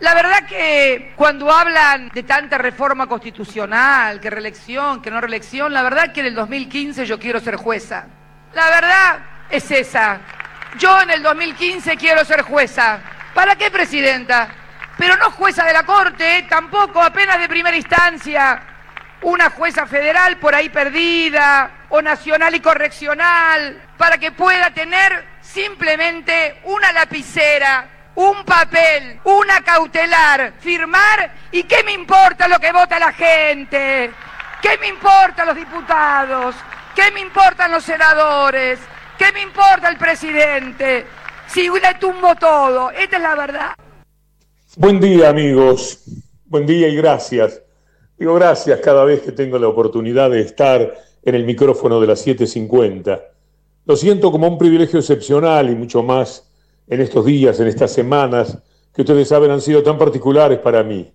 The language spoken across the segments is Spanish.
La verdad que cuando hablan de tanta reforma constitucional, que reelección, que no reelección, la verdad que en el 2015 yo quiero ser jueza. La verdad es esa. Yo en el 2015 quiero ser jueza. ¿Para qué, presidenta? Pero no jueza de la Corte, tampoco, apenas de primera instancia. Una jueza federal por ahí perdida, o nacional y correccional, para que pueda tener simplemente una lapicera un papel, una cautelar, firmar y qué me importa lo que vota la gente, qué me importan los diputados, qué me importan los senadores, qué me importa el presidente, si le tumbo todo, esta es la verdad. Buen día amigos, buen día y gracias. Digo gracias cada vez que tengo la oportunidad de estar en el micrófono de las 750. Lo siento como un privilegio excepcional y mucho más en estos días, en estas semanas, que ustedes saben han sido tan particulares para mí.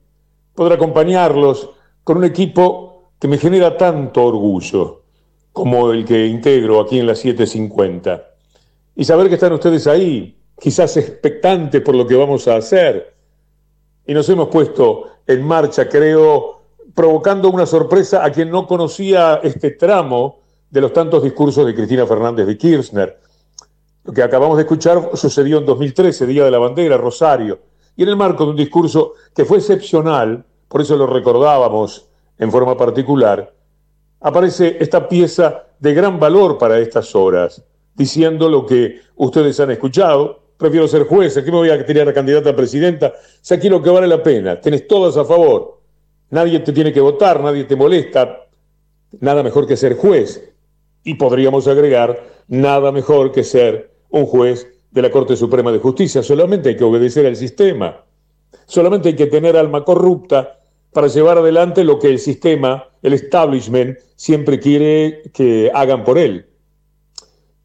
Poder acompañarlos con un equipo que me genera tanto orgullo como el que integro aquí en la 750. Y saber que están ustedes ahí, quizás expectantes por lo que vamos a hacer. Y nos hemos puesto en marcha, creo, provocando una sorpresa a quien no conocía este tramo de los tantos discursos de Cristina Fernández de Kirchner lo que acabamos de escuchar sucedió en 2013, Día de la Bandera, Rosario, y en el marco de un discurso que fue excepcional, por eso lo recordábamos en forma particular, aparece esta pieza de gran valor para estas horas, diciendo lo que ustedes han escuchado. Prefiero ser juez, aquí me voy a tirar a candidata a presidenta. Si aquí lo que vale la pena, tenés todas a favor. Nadie te tiene que votar, nadie te molesta. Nada mejor que ser juez. Y podríamos agregar, nada mejor que ser un juez de la Corte Suprema de Justicia. Solamente hay que obedecer al sistema. Solamente hay que tener alma corrupta para llevar adelante lo que el sistema, el establishment, siempre quiere que hagan por él.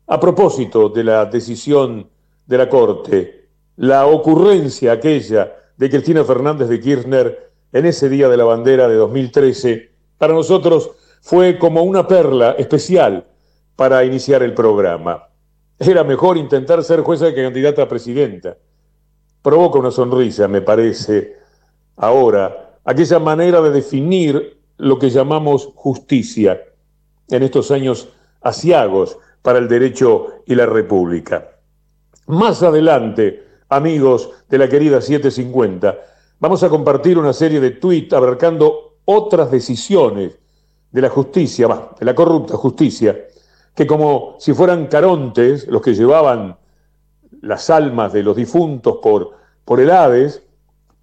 A propósito de la decisión de la Corte, la ocurrencia aquella de Cristina Fernández de Kirchner en ese día de la bandera de 2013, para nosotros fue como una perla especial para iniciar el programa. Era mejor intentar ser jueza que candidata a presidenta. Provoca una sonrisa, me parece, ahora, aquella manera de definir lo que llamamos justicia en estos años asiagos para el derecho y la república. Más adelante, amigos de la querida 750, vamos a compartir una serie de tweets abarcando otras decisiones de la justicia, de la corrupta justicia, que como si fueran carontes, los que llevaban las almas de los difuntos por, por el Hades,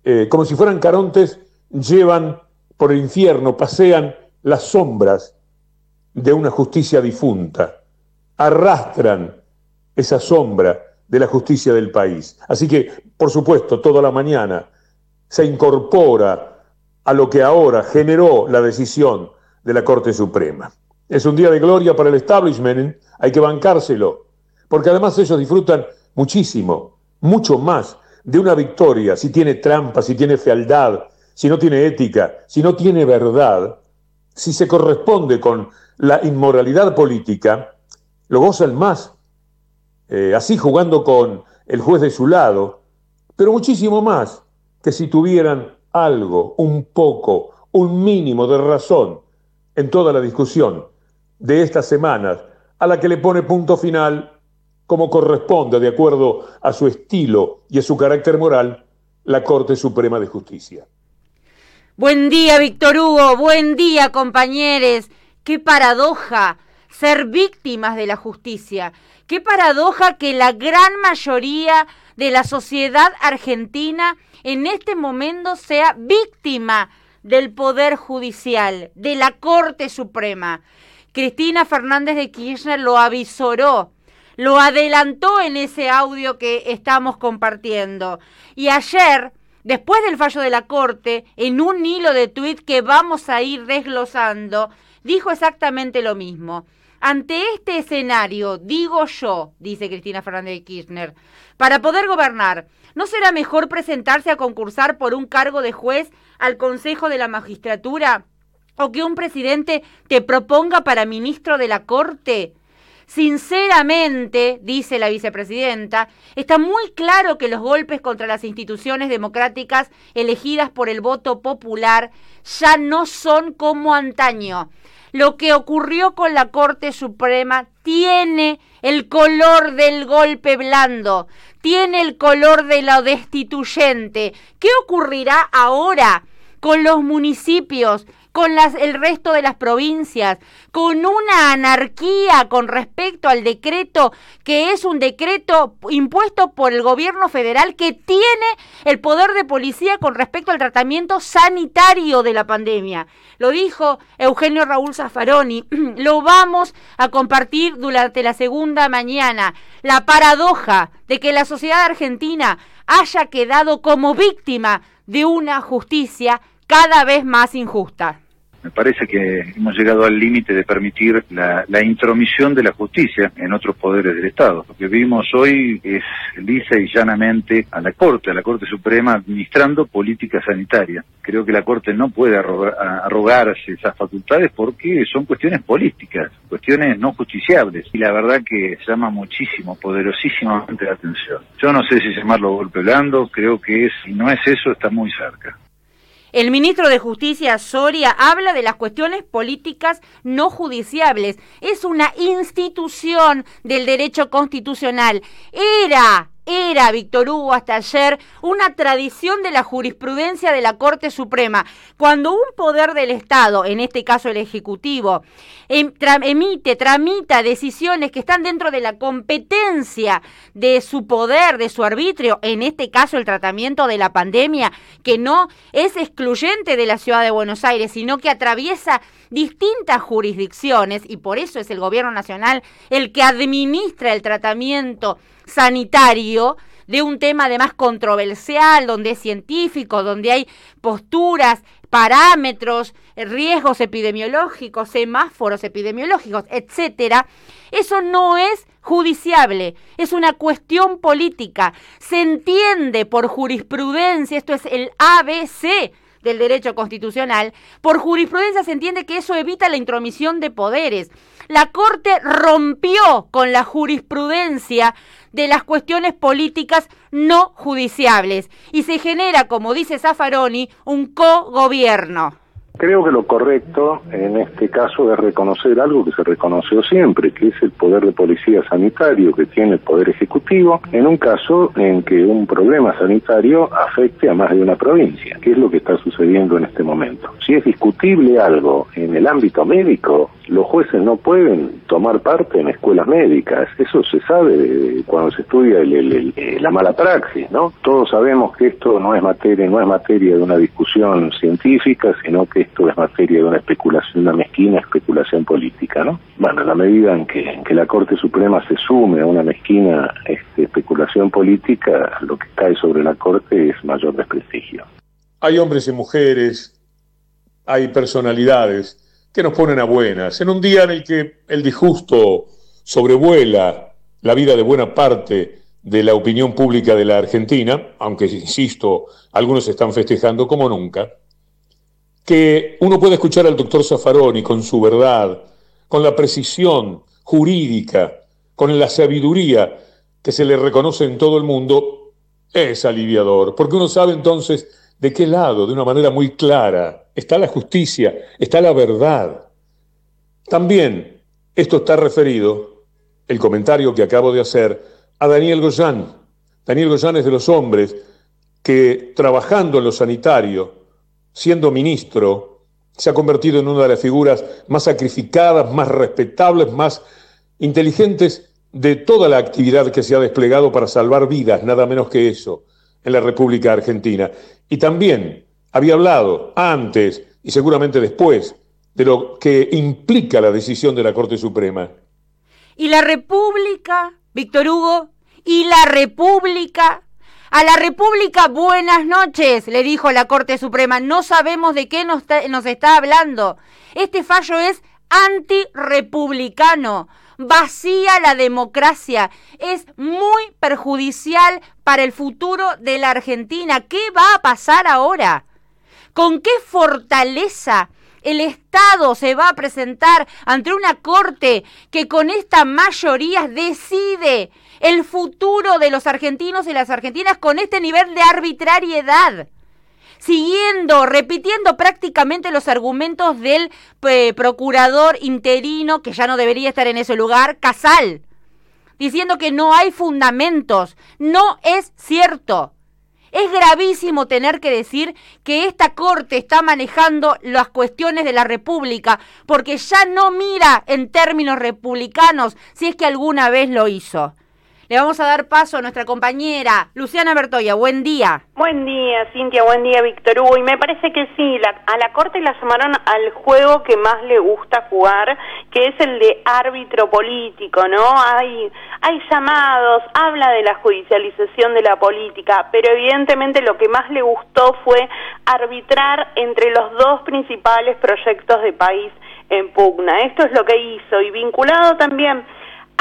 eh, como si fueran carontes, llevan por el infierno, pasean las sombras de una justicia difunta, arrastran esa sombra de la justicia del país. Así que, por supuesto, toda la mañana se incorpora a lo que ahora generó la decisión de la Corte Suprema. Es un día de gloria para el establishment, hay que bancárselo, porque además ellos disfrutan muchísimo, mucho más de una victoria si tiene trampa, si tiene fealdad, si no tiene ética, si no tiene verdad, si se corresponde con la inmoralidad política, lo gozan más, eh, así jugando con el juez de su lado, pero muchísimo más que si tuvieran algo, un poco, un mínimo de razón en toda la discusión de estas semanas, a la que le pone punto final, como corresponde de acuerdo a su estilo y a su carácter moral, la Corte Suprema de Justicia. Buen día, Víctor Hugo, buen día, compañeros. Qué paradoja ser víctimas de la justicia. Qué paradoja que la gran mayoría de la sociedad argentina en este momento sea víctima del Poder Judicial, de la Corte Suprema. Cristina Fernández de Kirchner lo avisoró, lo adelantó en ese audio que estamos compartiendo. Y ayer, después del fallo de la Corte, en un hilo de tuit que vamos a ir desglosando, dijo exactamente lo mismo. Ante este escenario, digo yo, dice Cristina Fernández de Kirchner, para poder gobernar, ¿no será mejor presentarse a concursar por un cargo de juez al Consejo de la Magistratura? o que un presidente te proponga para ministro de la Corte? Sinceramente, dice la vicepresidenta, está muy claro que los golpes contra las instituciones democráticas elegidas por el voto popular ya no son como antaño. Lo que ocurrió con la Corte Suprema tiene el color del golpe blando, tiene el color de lo destituyente. ¿Qué ocurrirá ahora con los municipios con las, el resto de las provincias, con una anarquía con respecto al decreto que es un decreto impuesto por el gobierno federal que tiene el poder de policía con respecto al tratamiento sanitario de la pandemia. Lo dijo Eugenio Raúl Zaffaroni, lo vamos a compartir durante la segunda mañana. La paradoja de que la sociedad argentina haya quedado como víctima de una justicia cada vez más injusta. Me parece que hemos llegado al límite de permitir la, intromisión de la justicia en otros poderes del Estado. Lo que vimos hoy es lisa y llanamente a la Corte, a la Corte Suprema, administrando política sanitaria. Creo que la Corte no puede arrogarse esas facultades porque son cuestiones políticas, cuestiones no justiciables. Y la verdad que llama muchísimo, poderosísimamente la atención. Yo no sé si llamarlo golpe blando, creo que si no es eso, está muy cerca. El ministro de Justicia, Soria, habla de las cuestiones políticas no judiciables. Es una institución del derecho constitucional. Era era, Víctor Hugo, hasta ayer, una tradición de la jurisprudencia de la Corte Suprema. Cuando un poder del Estado, en este caso el Ejecutivo, em, emite, tramita decisiones que están dentro de la competencia de su poder, de su arbitrio, en este caso el tratamiento de la pandemia, que no es excluyente de la ciudad de Buenos Aires, sino que atraviesa distintas jurisdicciones, y por eso es el gobierno nacional el que administra el tratamiento sanitario de un tema además controversial, donde es científico, donde hay posturas, parámetros, riesgos epidemiológicos, semáforos epidemiológicos, etcétera, eso no es judiciable, es una cuestión política. Se entiende por jurisprudencia, esto es el ABC del derecho constitucional, por jurisprudencia se entiende que eso evita la intromisión de poderes. La Corte rompió con la jurisprudencia de las cuestiones políticas no judiciables y se genera, como dice Zaffaroni, un cogobierno. Creo que lo correcto en este caso es reconocer algo que se reconoció siempre, que es el poder de policía sanitario que tiene el poder ejecutivo en un caso en que un problema sanitario afecte a más de una provincia, que es lo que está sucediendo en este momento. Si es discutible algo en el ámbito médico, los jueces no pueden tomar parte en escuelas médicas. Eso se sabe cuando se estudia la mala praxis, ¿no? Todos sabemos que esto no es materia, no es materia de una discusión científica, sino que esto es materia de una especulación, una mezquina especulación política, ¿no? Bueno, en la medida en que, en que la Corte Suprema se sume a una mezquina este, especulación política, lo que cae sobre la Corte es mayor desprestigio. Hay hombres y mujeres, hay personalidades que nos ponen a buenas. En un día en el que el disgusto sobrevuela la vida de buena parte de la opinión pública de la Argentina, aunque, insisto, algunos están festejando como nunca, que uno puede escuchar al doctor Zaffaroni con su verdad, con la precisión jurídica, con la sabiduría que se le reconoce en todo el mundo, es aliviador, porque uno sabe entonces de qué lado, de una manera muy clara, está la justicia, está la verdad. También esto está referido, el comentario que acabo de hacer, a Daniel Goyán. Daniel Goyán es de los hombres que trabajando en lo sanitario, siendo ministro, se ha convertido en una de las figuras más sacrificadas, más respetables, más inteligentes de toda la actividad que se ha desplegado para salvar vidas, nada menos que eso, en la República Argentina. Y también había hablado antes y seguramente después de lo que implica la decisión de la Corte Suprema. ¿Y la República, Víctor Hugo? ¿Y la República? A la República, buenas noches, le dijo la Corte Suprema. No sabemos de qué nos, está hablando. Este fallo es antirepublicano vacía la democracia, es muy perjudicial para el futuro de la Argentina. ¿Qué va a pasar ahora? ¿Con qué fortaleza el Estado se va a presentar ante una corte que con esta mayoría decide el futuro de los argentinos y las argentinas con este nivel de arbitrariedad siguiendo, repitiendo prácticamente los argumentos del eh, procurador interino, que ya no debería estar en ese lugar, Casal, diciendo que no hay fundamentos. No es cierto. Es gravísimo tener que decir que esta Corte está manejando las cuestiones de la República porque ya no mira en términos republicanos si es que alguna vez lo hizo. Le vamos a dar paso a nuestra compañera Luciana Bertoya. Buen día. Buen día, Cintia. Buen día, Víctor Hugo. Y me parece que sí, a la Corte la llamaron al juego que más le gusta jugar, que es el de árbitro político, ¿no? Hay, hay llamados, habla de la judicialización de la política, pero evidentemente lo que más le gustó fue arbitrar entre los dos principales proyectos de país en pugna. Esto es lo que hizo y vinculado también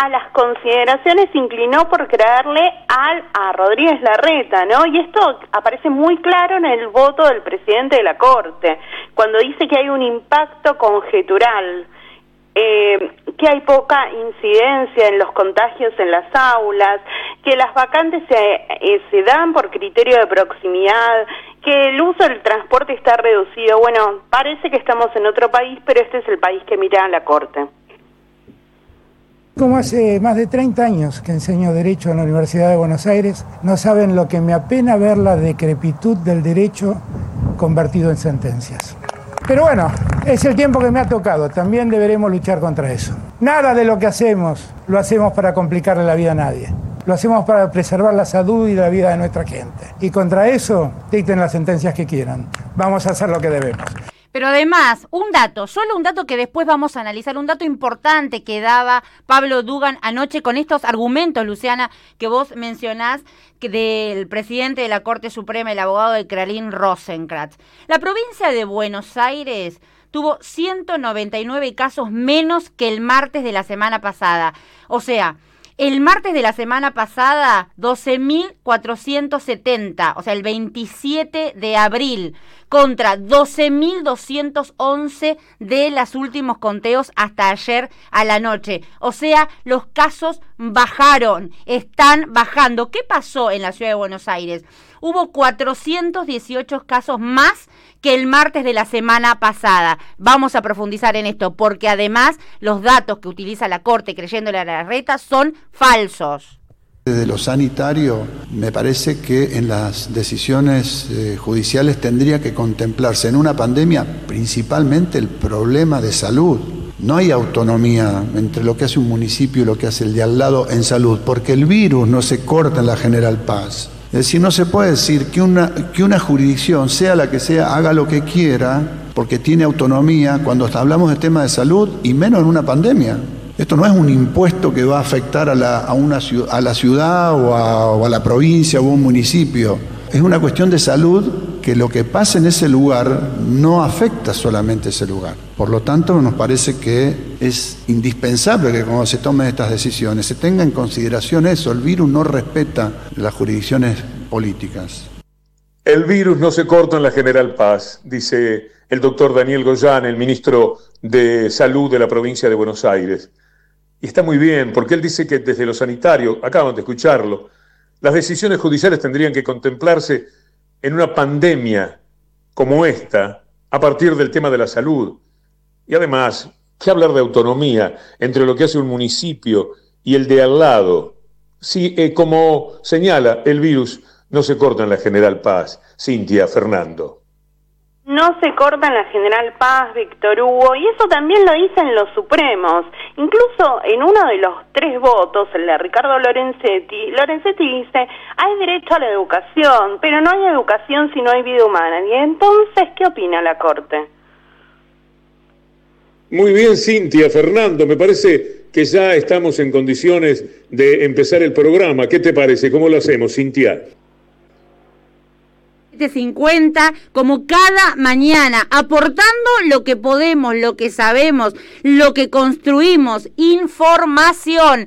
a las consideraciones inclinó por creerle al, a Rodríguez Larreta, ¿no? Y esto aparece muy claro en el voto del presidente de la Corte, cuando dice que hay un impacto conjetural, eh, que hay poca incidencia en los contagios en las aulas, que las vacantes se, eh, se dan por criterio de proximidad, que el uso del transporte está reducido. Bueno, parece que estamos en otro país, pero este es el país que mira a la Corte. Como hace más de 30 años que enseño Derecho en la Universidad de Buenos Aires, no saben lo que me apena ver la decrepitud del derecho convertido en sentencias. Pero bueno, es el tiempo que me ha tocado, también deberemos luchar contra eso. Nada de lo que hacemos lo hacemos para complicarle la vida a nadie. Lo hacemos para preservar la salud y la vida de nuestra gente. Y contra eso, dicten las sentencias que quieran. Vamos a hacer lo que debemos. Pero además, un dato, solo un dato que después vamos a analizar, un dato importante que daba Pablo Dugan anoche con estos argumentos, Luciana, que vos mencionás que del presidente de la Corte Suprema, el abogado de Kralin Rosenkratz. La provincia de Buenos Aires tuvo 199 casos menos que el martes de la semana pasada. O sea, el martes de la semana pasada, 12.470, o sea, el 27 de abril, contra 12.211 de los últimos conteos hasta ayer a la noche. O sea, los casos bajaron, están bajando. ¿Qué pasó en la ciudad de Buenos Aires? Hubo 418 casos más que el martes de la semana pasada. Vamos a profundizar en esto porque además los datos que utiliza la Corte creyéndole a la reta son falsos. Desde lo sanitario, me parece que en las decisiones eh, judiciales tendría que contemplarse en una pandemia principalmente el problema de salud. No hay autonomía entre lo que hace un municipio y lo que hace el de al lado en salud, porque el virus no se corta en la General Paz. Es decir, no se puede decir que una, que una jurisdicción, sea la que sea, haga lo que quiera, porque tiene autonomía cuando hablamos de temas de salud y menos en una pandemia. Esto no es un impuesto que va a afectar a la, una, a la ciudad o a, o a la provincia o a un municipio. Es una cuestión de salud que lo que pasa en ese lugar no afecta solamente ese lugar. Por lo tanto, nos parece que es indispensable que cuando se tomen estas decisiones se tenga en consideración eso. El virus no respeta las jurisdicciones políticas. El virus no se corta en la General Paz, dice el doctor Daniel Goyán, el ministro de Salud de la provincia de Buenos Aires. Y está muy bien, porque él dice que desde lo sanitario, acaban de escucharlo, las decisiones judiciales tendrían que contemplarse en una pandemia como esta, a partir del tema de la salud. Y además, ¿qué hablar de autonomía entre lo que hace un municipio y el de al lado? Si, eh, como señala el virus, no se corta en la General Paz. Cintia, Fernando. No se corta en la General Paz, Víctor Hugo, y eso también lo dicen los Supremos. Incluso en uno de los tres votos, el de Ricardo Lorenzetti, Lorenzetti dice, hay derecho a la educación, pero no hay educación si no hay vida humana. Y entonces, ¿qué opina la Corte? Muy bien, Cintia, Fernando, me parece que ya estamos en condiciones de empezar el programa. ¿Qué te parece? ¿Cómo lo hacemos, Cintia? 50 como cada mañana, aportando lo que podemos, lo que sabemos, lo que construimos, información.